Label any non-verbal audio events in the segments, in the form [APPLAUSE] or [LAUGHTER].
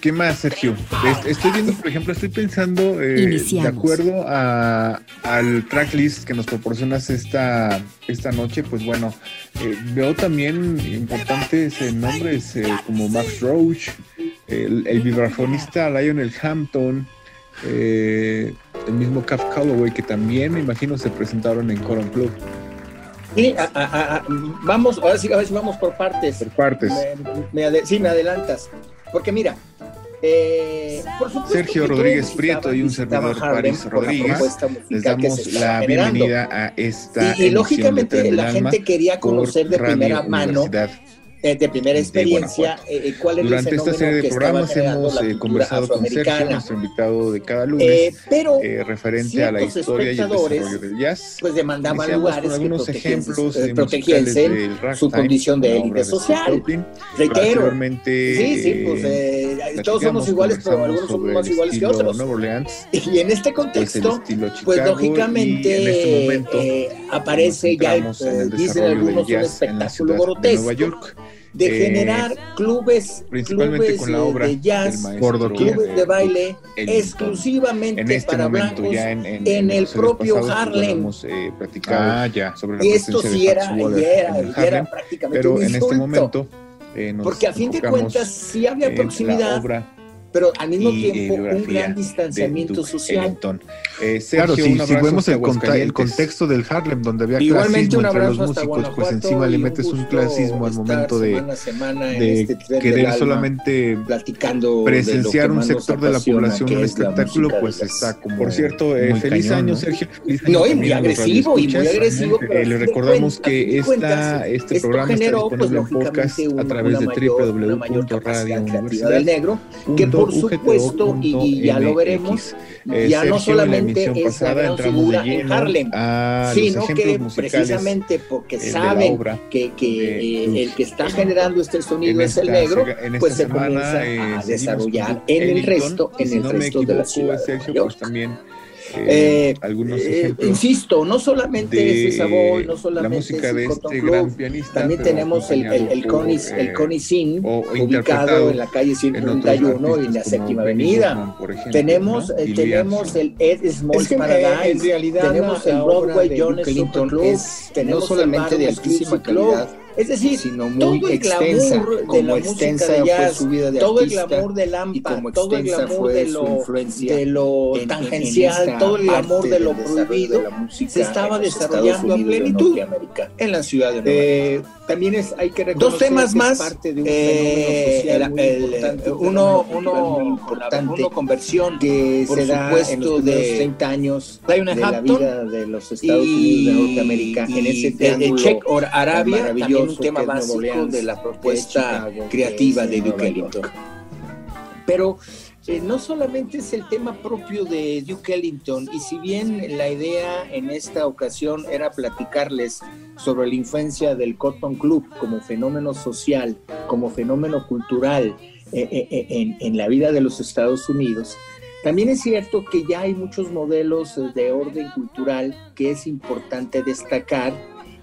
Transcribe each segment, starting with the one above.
¿Qué más, Sergio? Estoy viendo, por ejemplo, estoy pensando, eh, de acuerdo a, al tracklist que nos proporcionas esta, esta noche, pues bueno, eh, veo también importantes eh, nombres como Max Roach, el, el vibrafonista Lionel Hampton, el mismo Cap Calloway, que también me imagino se presentaron en Coron Club. Sí, vamos, ahora sí, a ver si vamos por partes. Por partes. sí, me adelantas. Porque mira, eh, Sergio Rodríguez Prieto y un servidor París Rodríguez les damos la bienvenida a esta y, y lógicamente la gente quería conocer de primera mano eh, de primera experiencia eh, eh, cuál es Durante el esta serie de programas hemos conversado con Sergio, nuestro invitado de cada lunes, pero referente a la historia y el desarrollo del jazz. Pues demandaban lugares con algunos que ejemplos protegiesen su condición de élite social. Reitero. Sí, sí, pues todos somos iguales, pero algunos somos más iguales que otros. [LAUGHS] Y en este pues, contexto, pues lógicamente este aparece ya, dicen algunos, un espectáculo grotesco de eh, generar clubes, clubes con la obra de jazz, clubes de baile exclusivamente este para blancos en, el propio Harlem. Eh, ah, ya, sobre la y esto sí era, era, era, prácticamente pero un en este momento eh, porque a fin de cuentas sí había proximidad pero al mismo tiempo un gran distanciamiento social. Eh, claro, si, vemos el, el, contexto del Harlem, donde había clasismo entre los músicos, pues encima le metes un clasismo al momento de, de este querer solamente presenciar un sector de la población del espectáculo, pues está como. Por cierto, eh, feliz año, Sergio. no, y muy agresivo, y muy agresivo. Eh, le recordamos que esta, este programa está disponible en podcast a través de Negro que por supuesto, y, ya lo veremos, eh, ya no solamente es la gran figura en Harlem, sino que precisamente porque saben que, que el que está generando este sonido es el negro, pues se comienza a eh, desarrollar en el resto, en el resto de la ciudad. Pues también eh, algunos eh, insisto, no solamente es Savoy, no solamente la música de este gran pianista, también tenemos el, el, el, Connie, el Connie Sin, ubicado en la calle 131 en la séptima avenida. tenemos, eh, tenemos el Ed Small Paradise, en realidad tenemos el Broadway John Club, tenemos no solamente de altísima calidad es decir, sino muy todo el extensa, de la extensa de jazz, fue su vida de todo el glamour de Lampa, todo el glamour de lo, de lo tangencial, todo el glamour de lo prohibido, se estaba desarrollando a plenitud en la ciudad de Nueva eh. También es, hay que recordar Dos temas más. Parte de un eh, el, el, uno, uno, importante, uno conversión que se da en los de 30 años de la vida de los Estados Unidos de Norteamérica en ese triángulo. El Check Arabia también un tema básico de la propuesta creativa de Duke Ellington. Pero eh, no solamente es el tema propio de Duke Ellington, y si bien la idea en esta ocasión era platicarles sobre la influencia del Cotton Club como fenómeno social, como fenómeno cultural eh, eh, en, en la vida de los Estados Unidos, también es cierto que ya hay muchos modelos de orden cultural que es importante destacar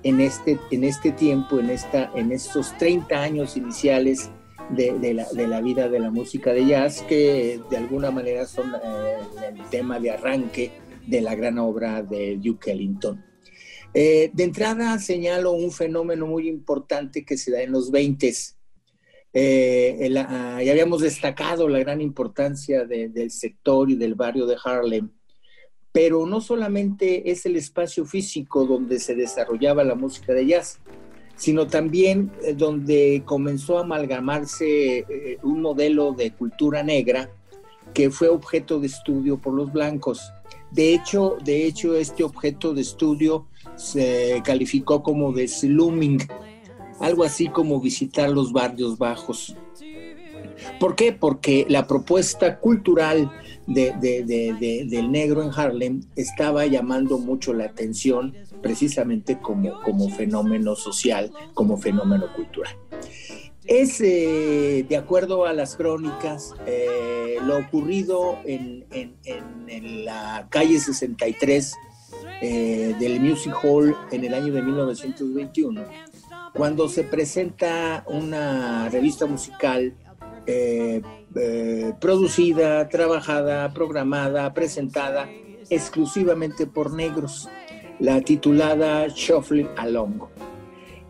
en este, en este tiempo, en, esta, en estos 30 años iniciales de, la, de, la, vida de la música de jazz, que de alguna manera son eh, el tema de arranque de la gran obra de Duke Ellington. Eh, de entrada señalo un fenómeno muy importante que se da en los 20 eh, ya habíamos destacado la gran importancia del sector y del barrio de Harlem pero no solamente es el espacio físico donde se desarrollaba la música de jazz, sino también eh, donde comenzó a amalgamarse eh, un modelo de cultura negra que fue objeto de estudio por los blancos. De hecho, de hecho este objeto de estudio se calificó como de slumming, algo así como visitar los barrios bajos. ¿Por qué? Porque la propuesta cultural del negro en Harlem estaba llamando mucho la atención precisamente como, como fenómeno social, como fenómeno cultural. Es, eh, de acuerdo a las crónicas, eh, lo ocurrido en, la calle 63 eh, del Music Hall en el año de 1921, cuando se presenta una revista musical producida, trabajada, programada, presentada exclusivamente por negros, la titulada Shuffling Along.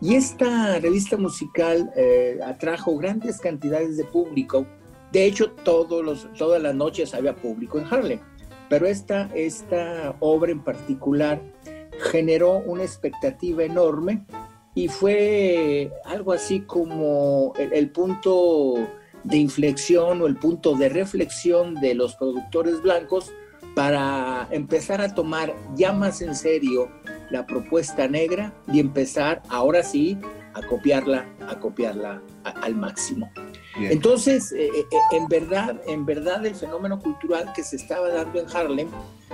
Y esta revista musical eh, atrajo grandes cantidades de público. De hecho, todos los, todas las noches había público en Harlem. Pero esta, esta obra en particular generó una expectativa enorme y fue algo así como el, punto de inflexión o el punto de reflexión de los productores blancos para empezar a tomar ya más en serio la propuesta negra y empezar ahora sí a copiarla, a copiarla al máximo. Entonces, eh, eh, eh, en verdad, en verdad el fenómeno cultural que se estaba dando en Harlem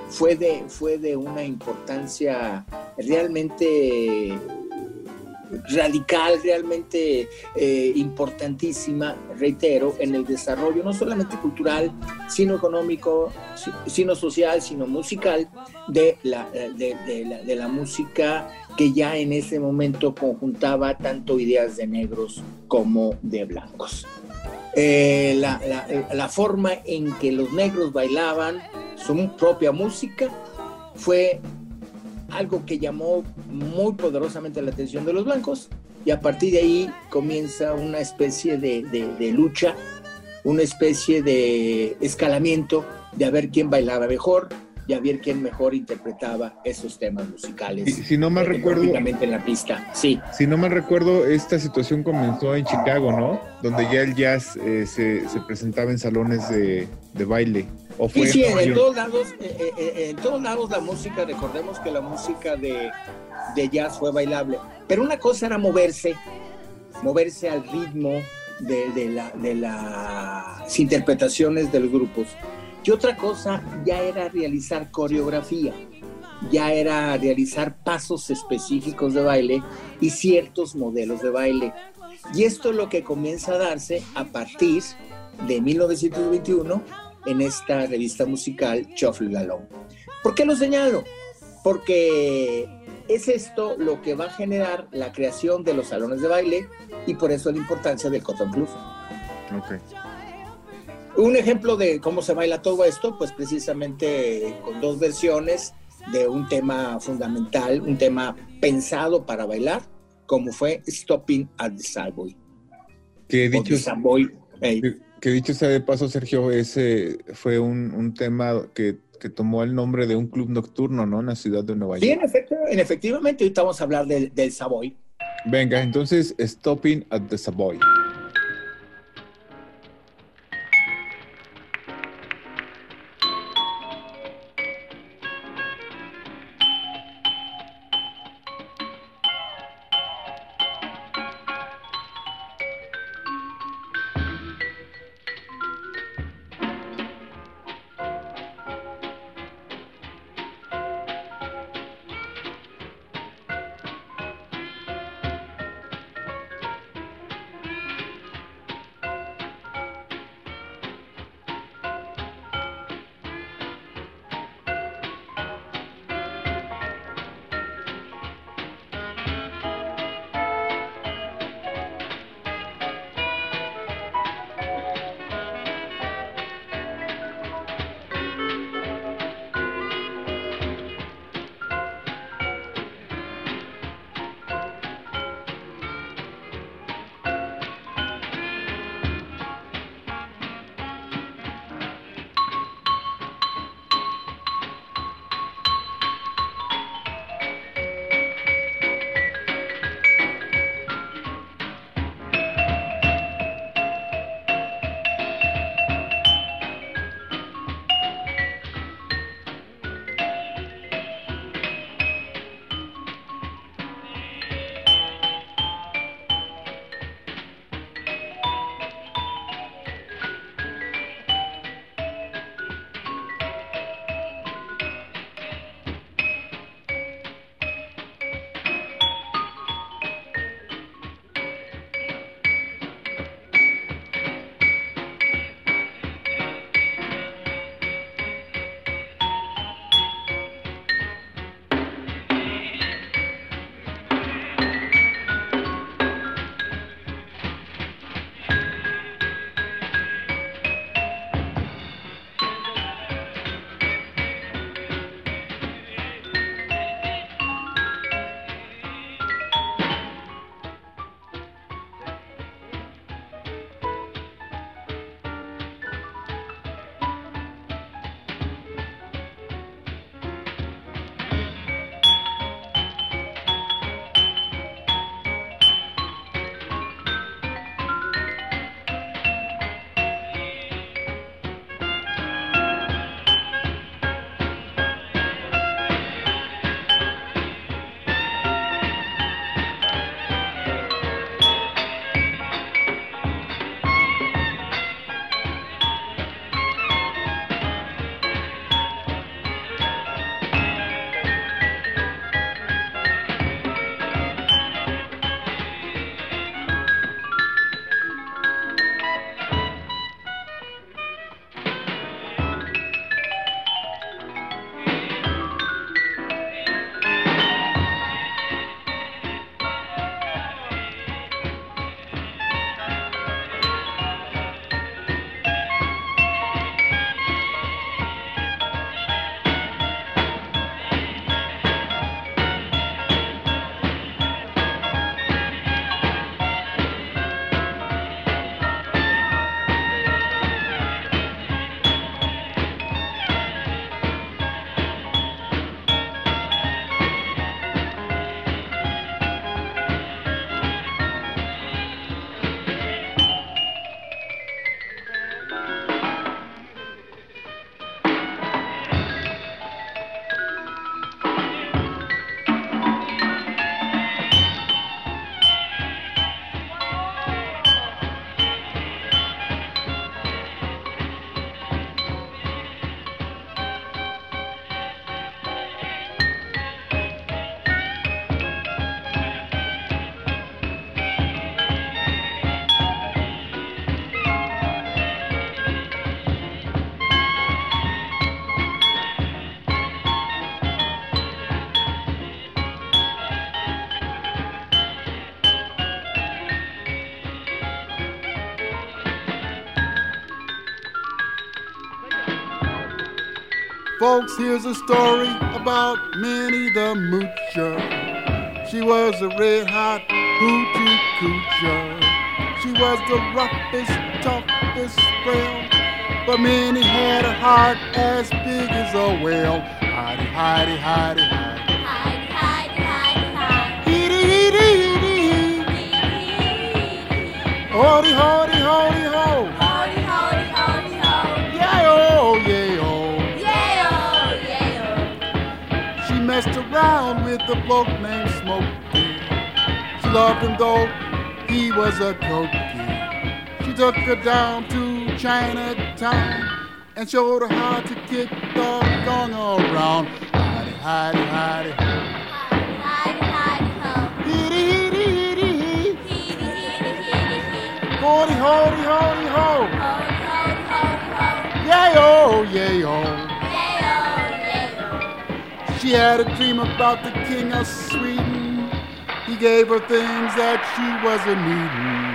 fue de, fue de una importancia realmente radical, realmente eh, importantísima, reitero, en el desarrollo no solamente cultural, sino económico, sino social, sino musical de la, de, la, música que ya en ese momento conjuntaba tanto ideas de negros como de blancos. Eh, la, la, forma en que los negros bailaban su propia música fue algo que llamó muy poderosamente la atención de los blancos y a partir de ahí comienza una especie de, lucha, una especie de escalamiento de a ver quién bailaba mejor y a ver quién mejor interpretaba esos temas musicales. si no me recuerdo. en la pista, sí. Si no me recuerdo, esta situación comenzó en Chicago, ¿no? Donde ya el jazz eh, se, se, presentaba en salones de, de baile sí, sí, en, todos lados, eh, eh, eh, en todos lados la música, recordemos que la música de, jazz fue bailable, pero una cosa era moverse, moverse al ritmo de, las interpretaciones de los grupos, y otra cosa ya era realizar coreografía, ya era realizar pasos específicos de baile y ciertos modelos de baile. Y esto es lo que comienza a darse a partir de 1921 en esta revista musical Shuffle Along. ¿Por qué lo señalo? Porque es esto lo que va a generar la creación de los salones de baile y por eso la importancia del Cotton Club. Okay. Un ejemplo de cómo se baila todo esto, pues precisamente con dos versiones de un tema fundamental, un tema pensado para bailar, como fue Stopping at the Savoy. Que dicho, Savoy, que dicho sea de paso, Sergio, ese fue un, tema que, tomó el nombre de un club nocturno, ¿no? En la ciudad de Nueva York. Sí, en, efecto, en efectivamente, ahorita vamos a hablar del, del Savoy. Venga, entonces, Stopping at the Savoy. Folks, here's a story about Minnie the Moocher. She was a red hot hoochie coocher. She was the roughest, toughest frail. But Minnie had a heart as big as a whale. Hidey, hidey, hidey, hidey. A bloke named Smokey. She loved him though he was a cokey. She took her down to Chinatown and showed her how to kick the gong around. Hidey, hidey, hidey, hidey. Holy, holy, holy, ho. Yay, oh, yay, oh. She had a dream about the king of Sweden. He gave her things that she wasn't needing.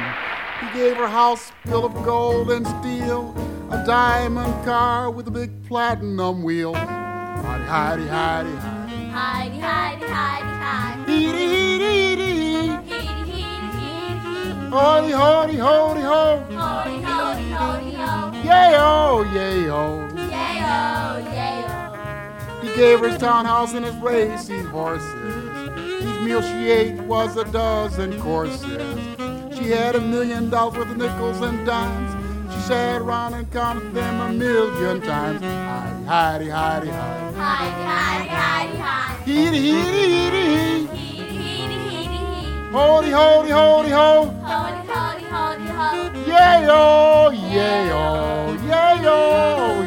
He gave her a house full of gold and steel, a diamond car with a big platinum wheel. Hidey, hidey, hidey, hidey. Hidey, hidey, hidey, hidey. Heedy, heedy, heedy. Holy, holy, holy, ho. Holy, holy, holy, ho. Yay, oh, yay, oh. Yay, oh, yay, oh. He gave her his townhouse and his racing horses. Each meal she ate was a dozen courses. She had a million dollars worth of nickels and dimes. She sat around and counted them a million times. Hidey, hidey, hidey, hidey. Hidey, hidey, hidey, hidey. Heedy, heedy, heedy, heedy. Holy, holy, holy, ho. Holy, holy, holy, ho. Yeah, oh, yeah, oh, yeah, oh,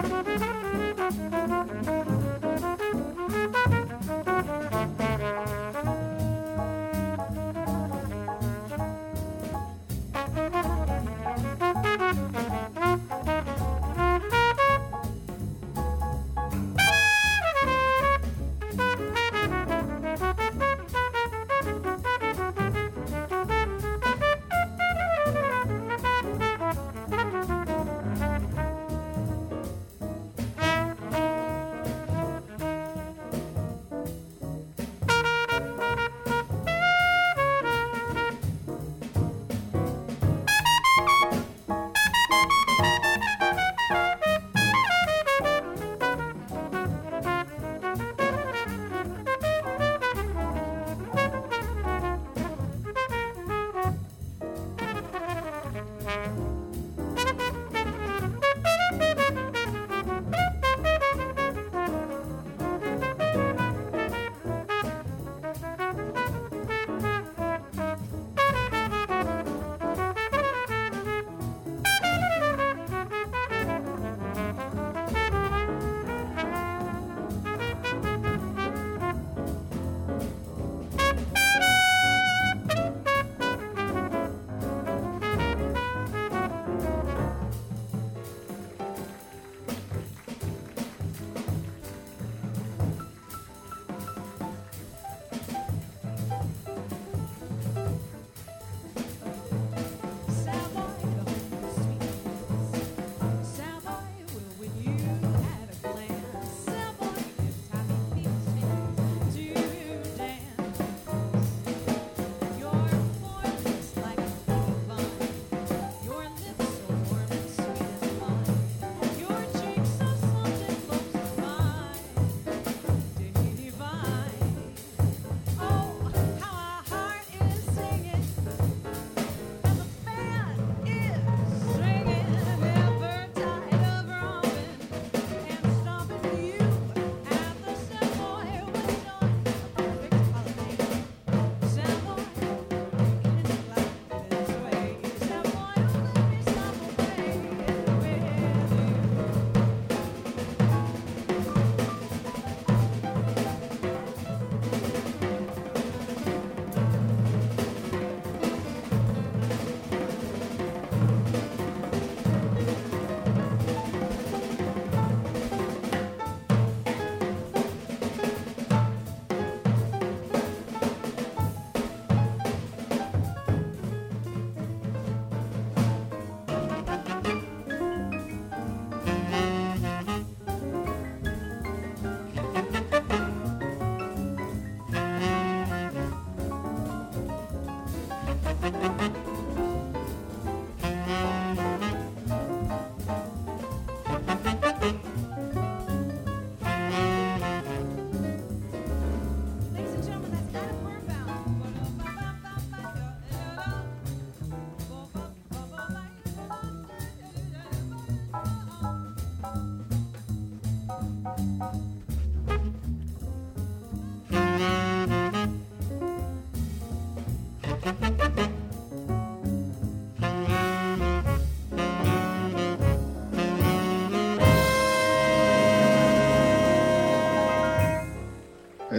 Bye.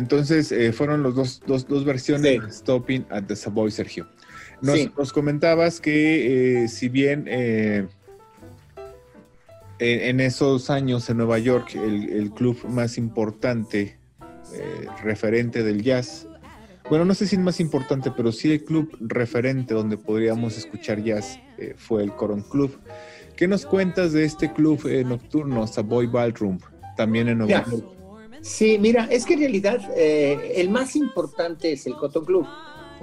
Entonces, eh, fueron los dos, dos, dos versiones de Stopping at the Savoy, Sergio. Nos, comentabas que, eh, si bien eh, en, esos años en Nueva York, el, club más importante, referente del jazz, bueno, no sé si es más importante, pero sí el club referente donde podríamos escuchar jazz fue el Coron Club. ¿Qué nos cuentas de este club nocturno, Savoy Ballroom, también en Nueva York? Sí, mira, es que en realidad eh, el más importante es el Cotton Club.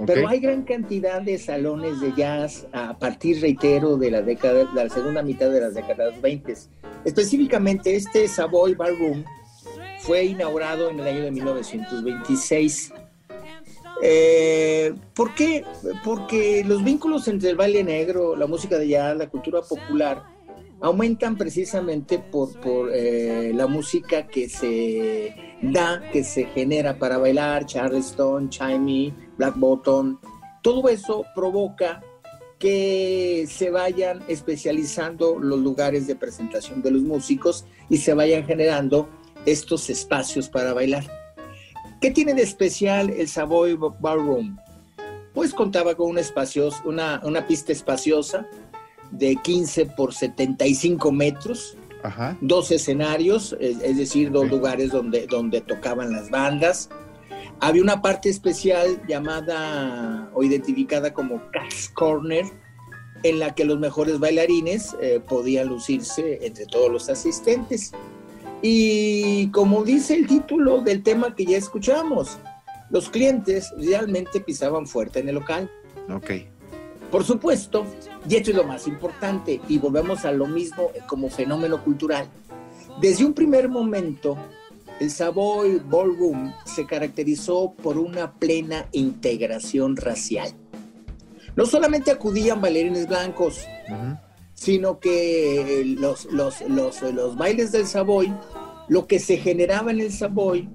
Pero hay gran cantidad de salones de jazz a partir, reitero, de la década, de la segunda mitad de las décadas 20. Específicamente, este Savoy Ballroom fue inaugurado en el año de 1926. Eh, ¿Por qué? Porque los vínculos entre el baile negro, la música de jazz, la cultura popular, aumentan precisamente por, eh, la música que se da, que se genera para bailar, Charleston, Chimey, Black Bottom. Todo eso provoca que se vayan especializando los lugares de presentación de los músicos y se vayan generando estos espacios para bailar. ¿Qué tiene de especial el Savoy Ballroom? Pues contaba con un una, una pista espaciosa, de 15 por 75 metros, dos escenarios, es, decir, dos lugares donde, donde tocaban las bandas. Había una parte especial llamada o identificada como Cat's Corner, en la que los mejores bailarines eh, podían lucirse entre todos los asistentes. Y como dice el título del tema que ya escuchamos, los clientes realmente pisaban fuerte en el local. Ok. Por supuesto, y esto es lo más importante, y volvemos a lo mismo como fenómeno cultural. Desde un primer momento, el Savoy Ballroom se caracterizó por una plena integración racial. No solamente acudían bailarines blancos, sino que los, los, los, los, bailes del Savoy, lo que se generaba en el Savoy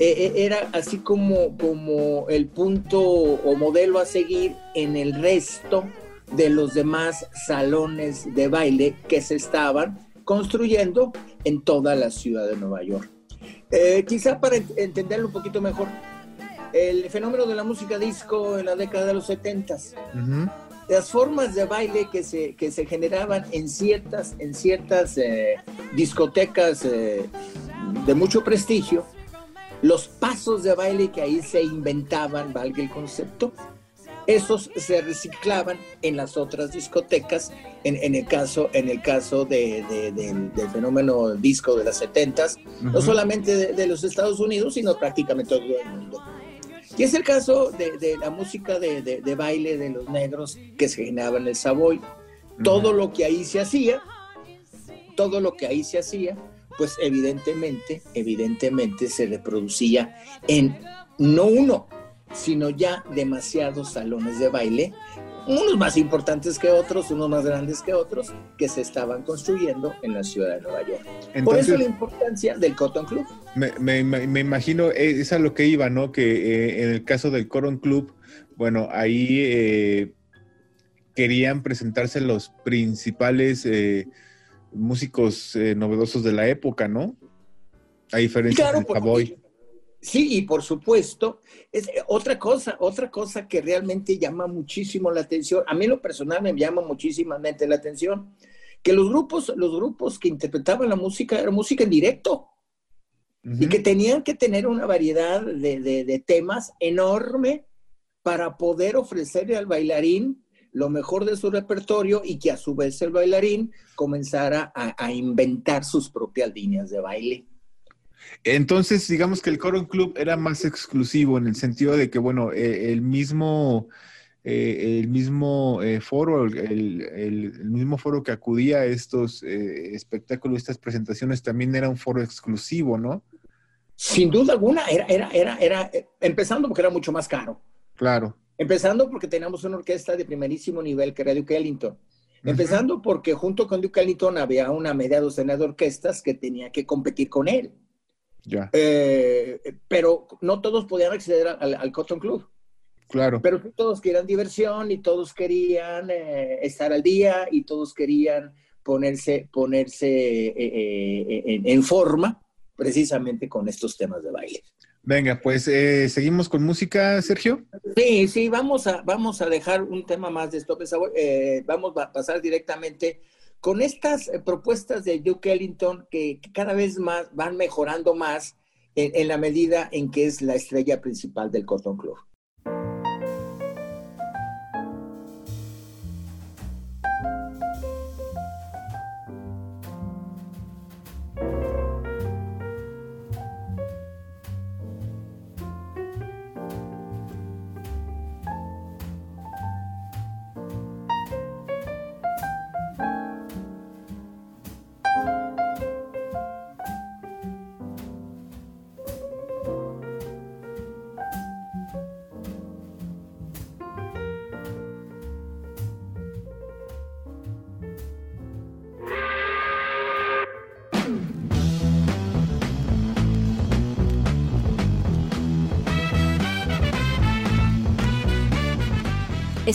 eh, eh, era así como, como el punto o modelo a seguir en el resto de los demás salones de baile que se estaban construyendo en toda la ciudad de Nueva York. Eh, quizá para entenderlo un poquito mejor, el fenómeno de la música disco en la década de los 70 las formas de baile que se, que se generaban en ciertas, en ciertas discotecas de mucho prestigio, los pasos de baile que ahí se inventaban, valga el concepto, esos se reciclaban en las otras discotecas, en, el caso, en el caso del, fenómeno disco de las 70 no solamente de, los Estados Unidos, sino prácticamente todo el mundo. Y es el caso de, la música de, baile de los negros que se generaba en el Savoy. Todo lo que ahí se hacía, todo lo que ahí se hacía, pues evidentemente, evidentemente se reproducía en no uno, sino ya demasiados salones de baile, unos más importantes que otros, unos más grandes que otros, que se estaban construyendo en la ciudad de Nueva York. Por eso la importancia del Cotton Club. Me, imagino, eh, es a lo que iba, ¿no? Que eh, en el caso del Cotton Club, bueno, ahí eh, querían presentarse los principales músicos eh, novedosos de la época, ¿no? A diferencia de Savoy. Sí, y por supuesto, es eh, otra cosa, otra cosa que realmente llama muchísimo la atención, a mí lo personal me llama muchísimamente la atención, que los grupos, los grupos que interpretaban la música era música en directo y que tenían que tener una variedad de, de temas enorme para poder ofrecerle al bailarín lo mejor de su repertorio y que a su vez el bailarín comenzara a, inventar sus propias líneas de baile. Entonces, digamos que el Coron Club era más exclusivo en el sentido de que, bueno, eh, el mismo eh, el mismo eh, foro, el, mismo foro que acudía a estos espectáculos, estas presentaciones, también era un foro exclusivo, ¿no? Sin duda alguna, era, era, era, era, empezando porque era mucho más caro. Claro. Empezando porque teníamos una orquesta de primerísimo nivel que era Duke Ellington. Empezando porque junto con Duke Ellington había una media docena de orquestas que tenía que competir con él. Ya. pero no todos podían acceder al Cotton Club. Claro. Pero todos querían diversión y todos querían eh, estar al día y todos querían ponerse, ponerse eh, eh, en, forma precisamente con estos temas de baile. Venga, pues seguimos con música, Sergio. Sí, sí, vamos a, vamos a dejar un tema más de Stop vamos a pasar directamente con estas propuestas de Duke Ellington que, cada vez más van mejorando más en, en, la medida en que es la estrella principal del Cotton Club.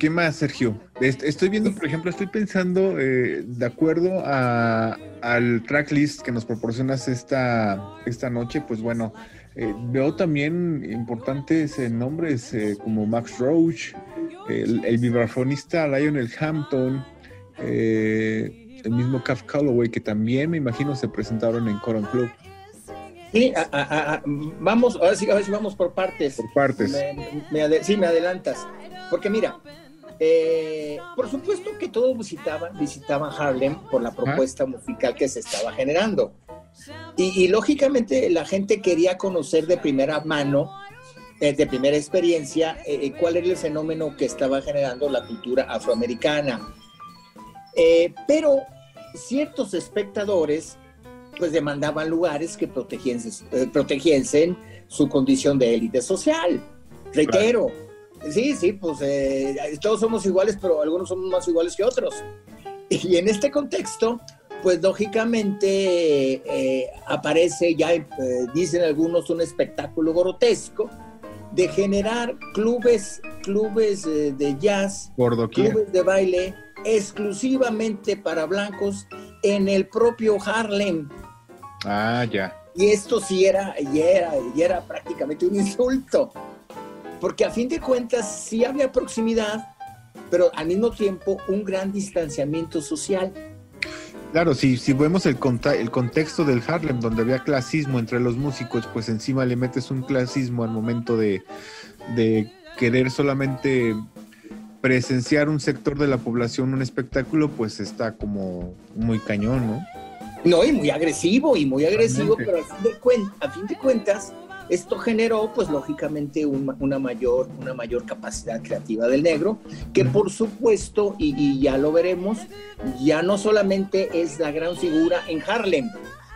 ¿Qué más, Sergio? Estoy viendo, por ejemplo, estoy pensando, eh, de acuerdo a, al tracklist que nos proporcionas esta, esta noche, pues bueno, eh, veo también importantes eh, nombres como Max Roach, el, el, vibrafonista Lionel Hampton, el mismo Caf Calloway, que también me imagino se presentaron en Coron Club. Sí, vamos, ahora sí, a ver si vamos por partes. Por partes. sí, me adelantas. Porque mira, eh, por supuesto que todos visitaban, visitaban Harlem por la propuesta musical que se estaba generando. Y, lógicamente la gente quería conocer de primera mano, eh, de primera experiencia, eh, cuál era el fenómeno que estaba generando la cultura afroamericana. pero ciertos espectadores pues demandaban lugares que protegiesen, su condición de élite social. Reitero, Sí, sí, pues eh, todos somos iguales, pero algunos somos más iguales que otros. [LAUGHS] Y en este contexto, pues lógicamente eh, aparece, ya eh, dicen algunos, un espectáculo grotesco de generar clubes, clubes de jazz, clubes de baile exclusivamente para blancos en el propio Harlem. Ah, ya. Y esto sí era, y era, y era prácticamente un insulto porque a fin de cuentas sí había proximidad, pero al mismo tiempo un gran distanciamiento social. Claro, si, si vemos el, el contexto del Harlem, donde había clasismo entre los músicos, pues encima le metes un clasismo al momento de, de querer solamente presenciar un sector de la población, un espectáculo, pues está como muy cañón, ¿no? No, y muy agresivo, y muy agresivo, pero a fin de cuentas, esto generó, pues lógicamente, una, mayor, una mayor capacidad creativa del negro, que por supuesto, y, ya lo veremos, ya no solamente es la gran figura en Harlem,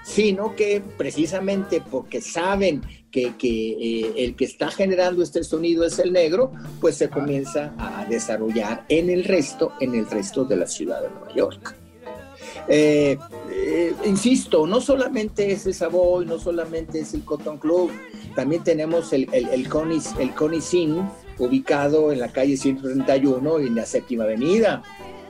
sino que precisamente porque saben que, eh, el que está generando este sonido es el negro, pues se comienza a desarrollar en el resto, en el resto de la ciudad de Nueva York. Eh, eh, insisto, no solamente es el Savoy, no solamente es el Cotton Club, también tenemos el, el, el, Connie, el ubicado en la calle 131 en la séptima avenida.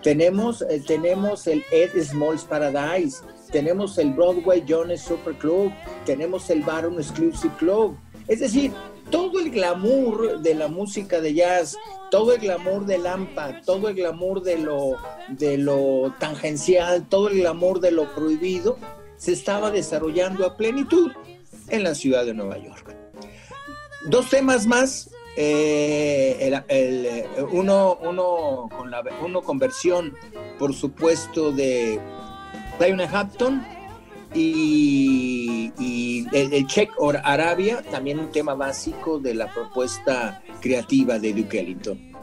Tenemos, eh, tenemos el Ed Smalls Paradise, tenemos el Broadway Jones Super Club, tenemos el Baron Exclusive Club. Es decir, todo el glamour de la música de jazz, todo el glamour del AMPA, todo el glamour de lo, de lo tangencial, todo el glamour de lo prohibido, se estaba desarrollando a plenitud en la ciudad de Nueva York. Dos temas más, eh, uno, uno, con la, uno con versión, por supuesto, de Diana Hampton y, el, el Check or Arabia, también un tema básico de la propuesta creativa de Duke Ellington.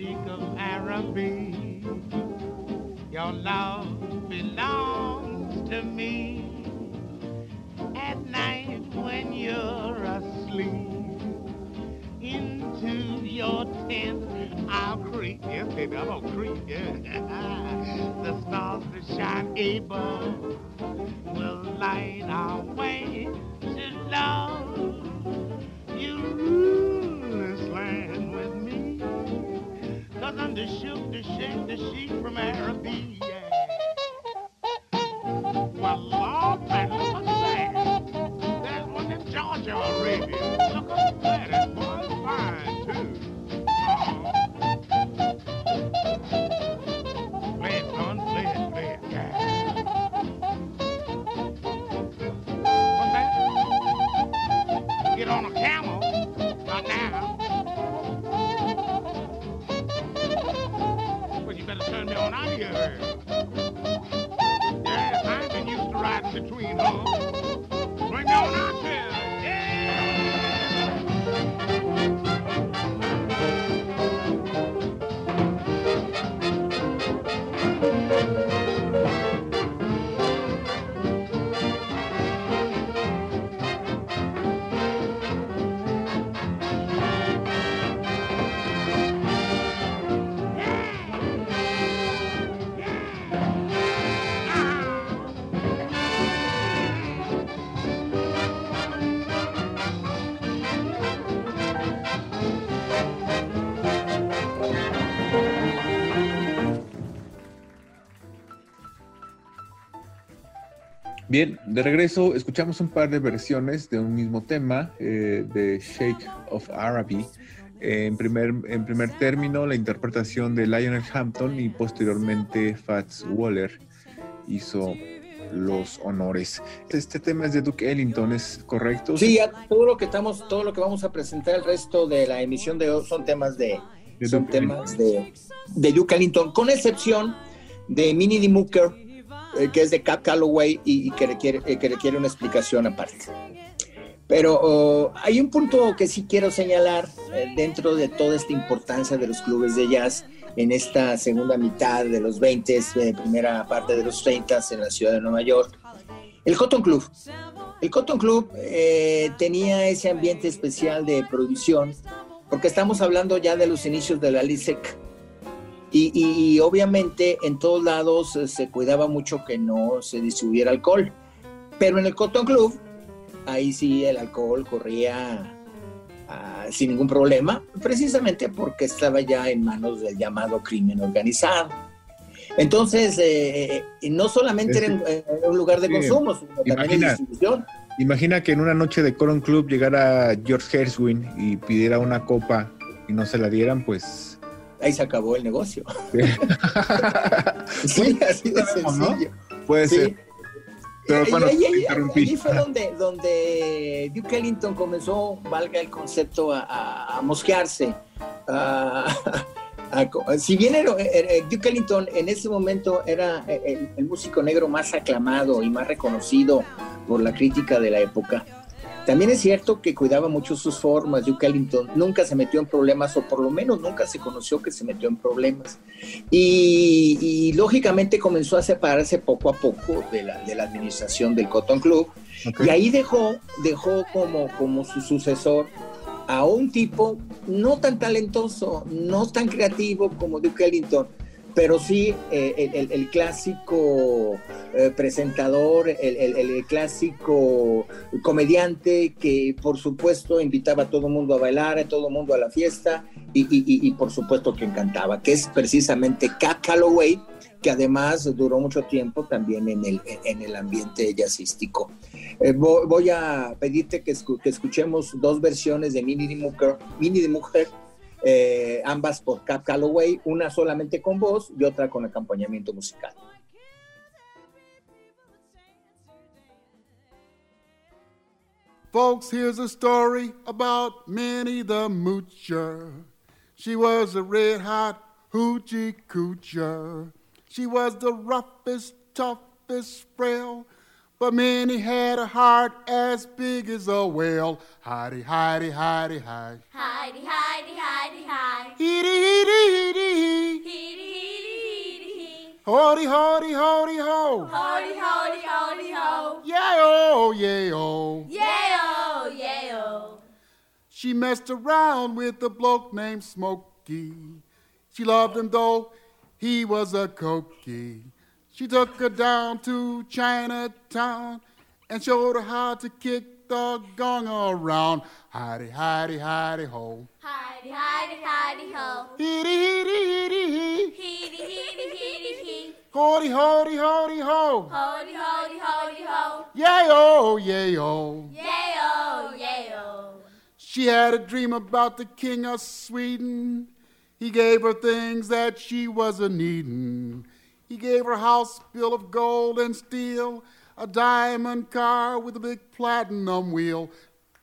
Of Araby. Your love belongs to me. At night when you're asleep, into your tent I'll creep. Yes, baby, I'm gonna creep. Yeah. [LAUGHS] the stars that shine above shoot, the shake, the sheep from Arabia. Bien, de regreso escuchamos un par de versiones de un mismo tema eh, de Sheikh of Araby. en, primer, en primer término, la interpretación de Lionel Hampton y posteriormente Fats Waller hizo los honores. Este tema es de Duke Ellington, ¿es correcto? Sí, todo lo que estamos, todo lo que vamos a presentar el resto de la emisión de hoy son temas de, son temas de, de Duke Ellington, con excepción de Minnie D. Mooker eh, que es de Cap Calloway y, que, requiere, eh, que requiere una explicación aparte. Pero oh, hay un punto que sí quiero señalar eh, dentro de toda esta importancia de los clubes de jazz en esta segunda mitad de los 20, primera parte de los 30 en la ciudad de Nueva York. El Cotton Club. El Cotton Club tenía ese ambiente especial de producción, porque estamos hablando ya de los inicios de la LISEC, y, obviamente en todos lados eh, se cuidaba mucho que no se distribuyera alcohol. Pero en el Cotton Club, ahí sí el alcohol corría ah, sin ningún problema, precisamente porque estaba ya en manos del llamado crimen organizado. Entonces, eh, eh, no solamente era un lugar de consumo, sino también de distribución. Imagina que en una noche de Cotton Club llegara George Herswin y pidiera una copa y no se la dieran, pues ahí se acabó el negocio. Sí, [LAUGHS] así de sencillo. Puede ser. Pero bueno, ahí, fue [LAUGHS] donde, donde Duke Ellington comenzó, valga el concepto, a, mosquearse. [LAUGHS] si bien era, Duke Ellington en ese momento era el músico negro más aclamado y más reconocido por la crítica de la época, también es cierto que cuidaba mucho sus formas. Duke Ellington nunca se metió en problemas, o por lo menos nunca se conoció que se metió en problemas. Y, lógicamente comenzó a separarse poco a poco de la, de la administración del Cotton Club. Y ahí dejó, dejó como, como su sucesor a un tipo no tan talentoso, no tan creativo como Duke Ellington, pero sí eh, el, clásico eh, presentador, el, clásico comediante que por supuesto invitaba a todo el mundo a bailar, a todo el mundo a la fiesta y, por supuesto que encantaba, que es precisamente Cap Calloway, que además duró mucho tiempo también en el, en el ambiente jazzístico. Eh, voy, a pedirte que, escuchemos dos versiones de Minnie de Mujer, Minnie de Mujer eh, ambas por Cap Calloway, una solamente con voz y otra con acompañamiento musical. Folks, here's a story about Minnie the Moocher. She was a red hot hoochie coocher. She was the roughest, toughest frail but many had a heart as big as a whale. Hidey, hidey, hidey, high. Hidey, hidey, hidey, high. Heedy, heedy, heedy, hee. Heedy, heedy, heedy, hee. Hody, hody, hody, ho. Hody, hody, hody, ho. Yeah, oh, yeah, oh. Yeah, oh, yeah, oh. She messed around with a bloke named Smokey. She loved him though he was a cokey. She took her down to Chinatown and showed her how to kick the gong around. Hidey, hidey, hidey ho. Hidey, hidey, hidey ho. Heedy, heedy, heedy, hee. Heedy, heedy, heedy, hee. Hody, hody, hody ho. Hody, hody, hody ho. Yay-o, oh, yay-o. Oh. Yay-o, oh, yay-o. She had a dream about the king of Sweden. He gave her things that she wasn't needing. He gave her a house built of gold and steel a diamond car with a big platinum wheel.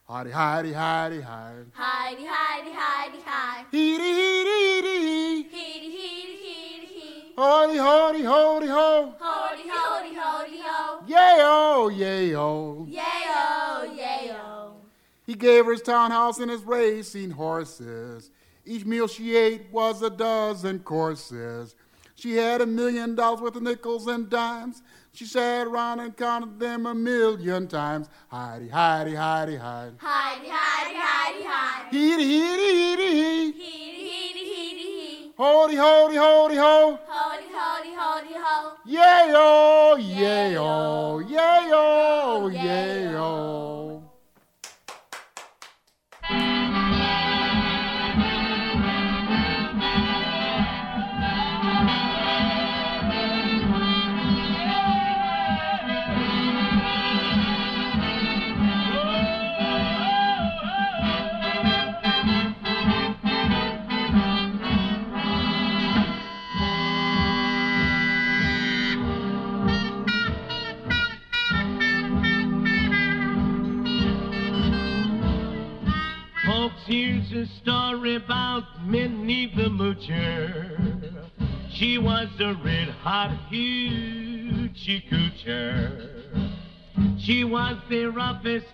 Hidey, hidey, hidey, hide. Hidey, hidey, hidey, hide. Heedy, heedy, heedy, hee. Heedy, heedy, heedy, hee. Hody, hody, hody, ho. Hody, hody, hody, ho. Yay-o, yay-o. Yay-o, yay-o. He gave her his townhouse and his racing horses. Each meal she ate was a dozen courses. She had a million dollars worth of nickels and dimes. She sat around and counted them a million times. Heidi, Heidi, Heidi, Heidi. Heidi, Heidi, Heidi, Heidi. Heedy, heedy, heedy, hee. Heedy, heedy, heedy, hee. Hody, hody, hody, ho. Hody, hody, hody, ho. Yay-o, yay-o, yay-o, yay-o. here's was a red hot hoochie coocher. She was the roughest,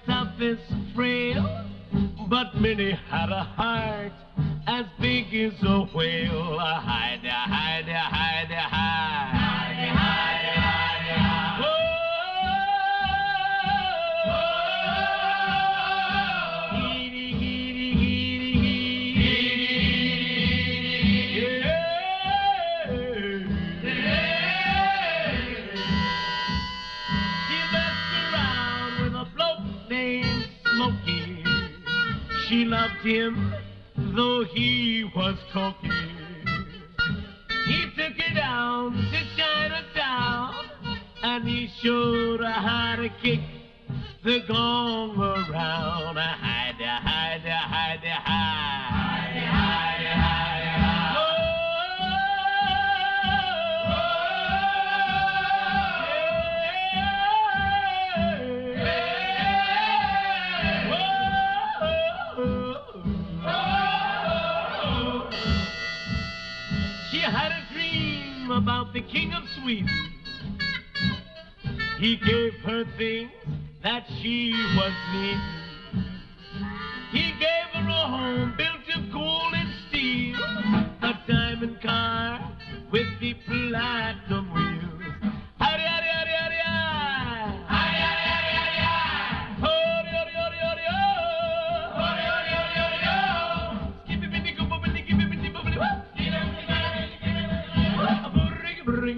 about the King of Sweden. He gave her things that she was needing.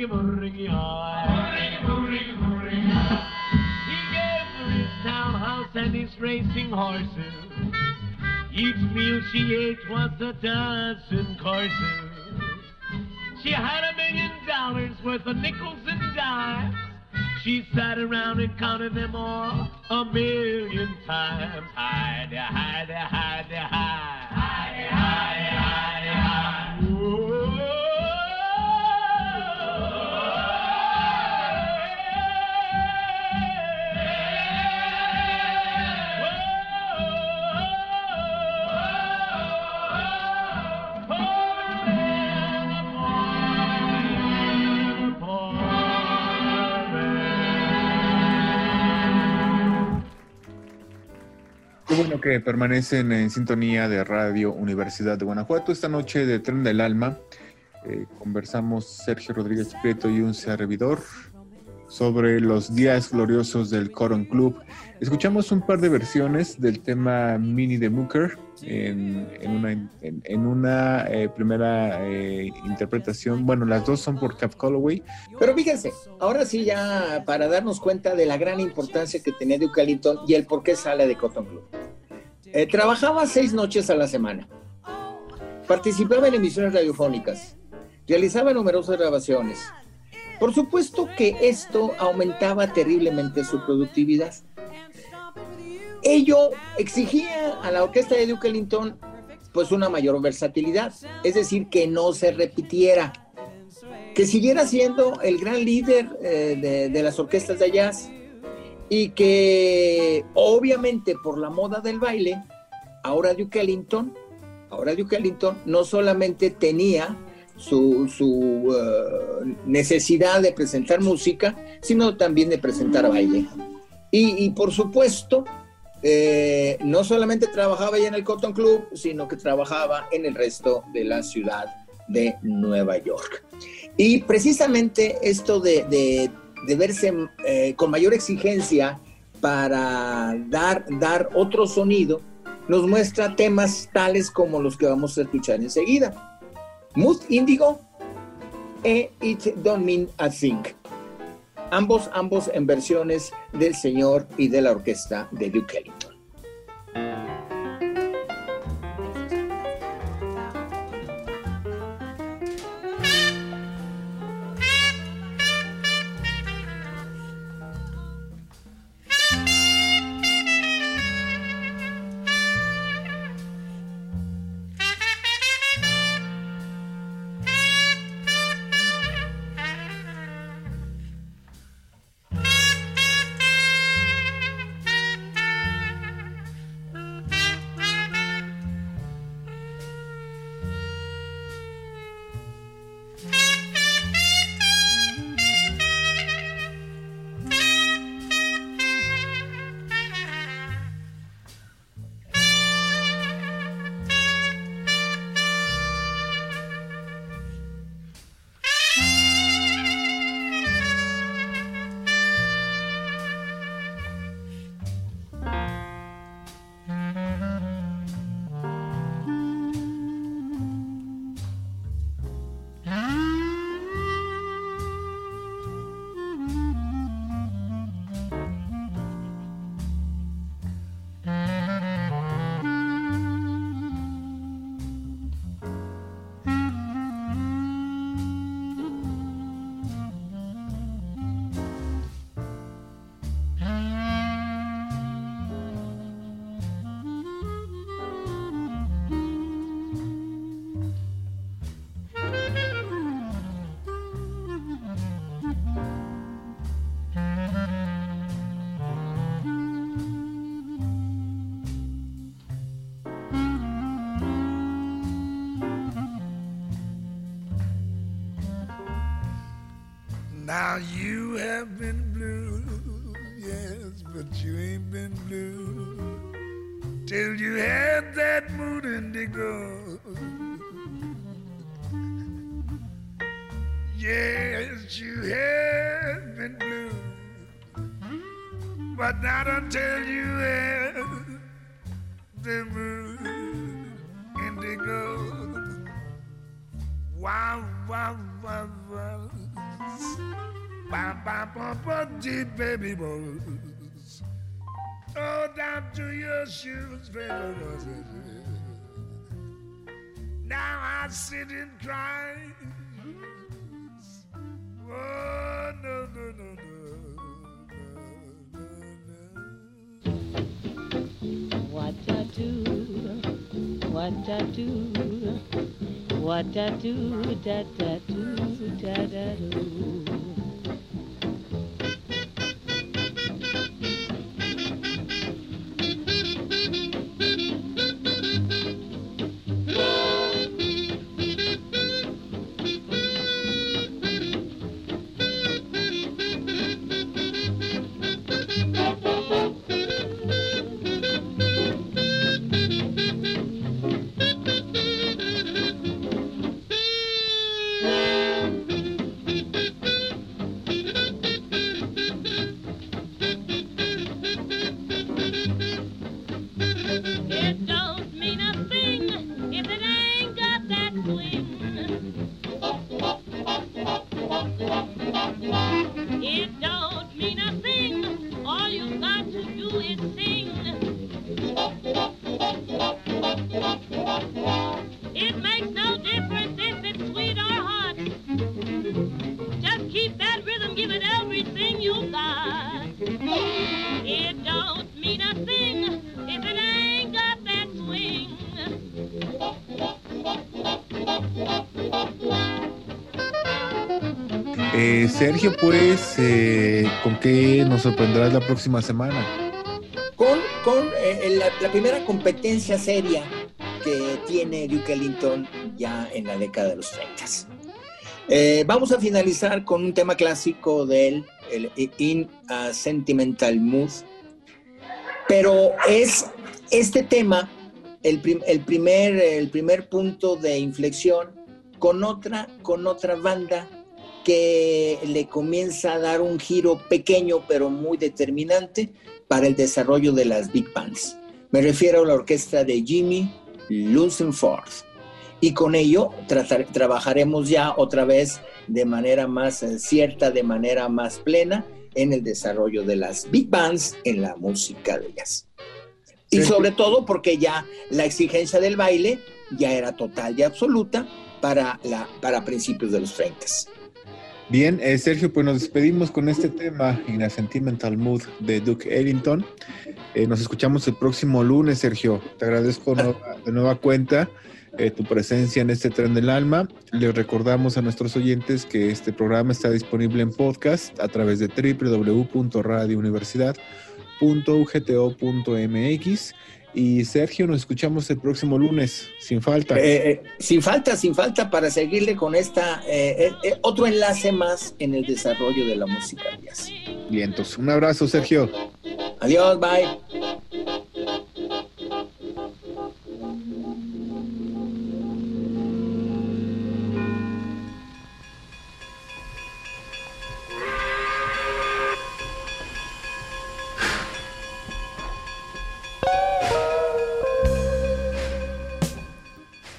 Bring bring He gave her his townhouse and his racing horses. Each meal she ate was a dozen courses. She had a million dollars worth of nickels and dimes. She sat around and counted them all a million times. Hide, hide, hide. Hide, hide, hide, bueno que permanecen en sintonía de Radio Universidad de Guanajuato esta noche de Tren del Alma. eh, conversamos Sergio Rodríguez Prieto y un servidor sobre los días gloriosos del Coron Club. Escuchamos un par de versiones del tema Mini de Mooker en, una, eh, primera eh, interpretación. Bueno, las dos son por Cap Calloway. Pero fíjense, ahora sí ya para darnos cuenta de la gran importancia que tenía Duke Ellington y el por qué sale de Cotton Club. Eh, trabajaba seis noches a la semana. Participaba en emisiones radiofónicas. Realizaba numerosas grabaciones por supuesto que esto aumentaba terriblemente su productividad. Ello exigía a la orquesta de Duke Ellington pues una mayor versatilidad, es decir, que no se repitiera, que siguiera siendo el gran líder eh, de, de las orquestas de jazz y que obviamente por la moda del baile, ahora Duke Ellington, ahora Duke Ellington no solamente tenía su, su uh, necesidad de presentar música, sino también de presentar baile. Y, por supuesto, eh, no solamente trabajaba ya en el Cotton Club, sino que trabajaba en el resto de la ciudad de Nueva York. Y precisamente esto de, de, verse eh, con mayor exigencia para dar, dar otro sonido, nos muestra temas tales como los que vamos a escuchar enseguida. Mood Indigo e It Don't Mean a Thing. Ambos, ambos en versiones del señor y de la orquesta de Duke Ellington. Now you have been blue, yes, but you ain't been blue till you had that mood indigo. Yes, you have been blue, but not until you had the mood indigo. Wow, wow, wow, wow. Ba ba ba ba deep baby boys. Oh, down to your shoes, baby. Now I sit and cry. Oh, no, no, no, no. What I do, what I do, what I do, da da do, da da do. Eh, pues, eh, ¿con qué nos sorprenderás la próxima semana? Con, con eh, la, primera competencia seria que tiene Duke Ellington ya en la década de los 30. vamos a finalizar con un tema clásico de él, el In a Sentimental Mood, pero es este tema el, primer, el primer punto de inflexión con otra, con otra banda que le comienza a dar un giro pequeño pero muy determinante para el desarrollo de las big bands. Me refiero a la orquesta de Jimmy Lucenford. Y con ello trabajaremos ya otra vez de manera más eh, cierta, de manera más plena en el desarrollo de las big bands en la música de jazz. Y sobre todo porque ya la exigencia del baile ya era total y absoluta para, la, para principios de los 30. Bien, eh, Sergio, pues nos despedimos con este tema en la Sentimental Mood de Duke Ellington. Eh, nos escuchamos el próximo lunes, Sergio. Te agradezco de nueva cuenta eh, tu presencia en este tren del alma. Les recordamos a nuestros oyentes que este programa está disponible en podcast a través de www.radiouniversidad.ugto.mx y Sergio, nos escuchamos el próximo lunes, sin falta. Eh, eh, sin falta, sin falta, para seguirle con esta eh, otro enlace más en el desarrollo de la música. Bien, entonces, un abrazo, Sergio. Adiós, bye.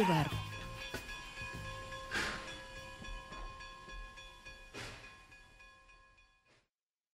Déjate llevar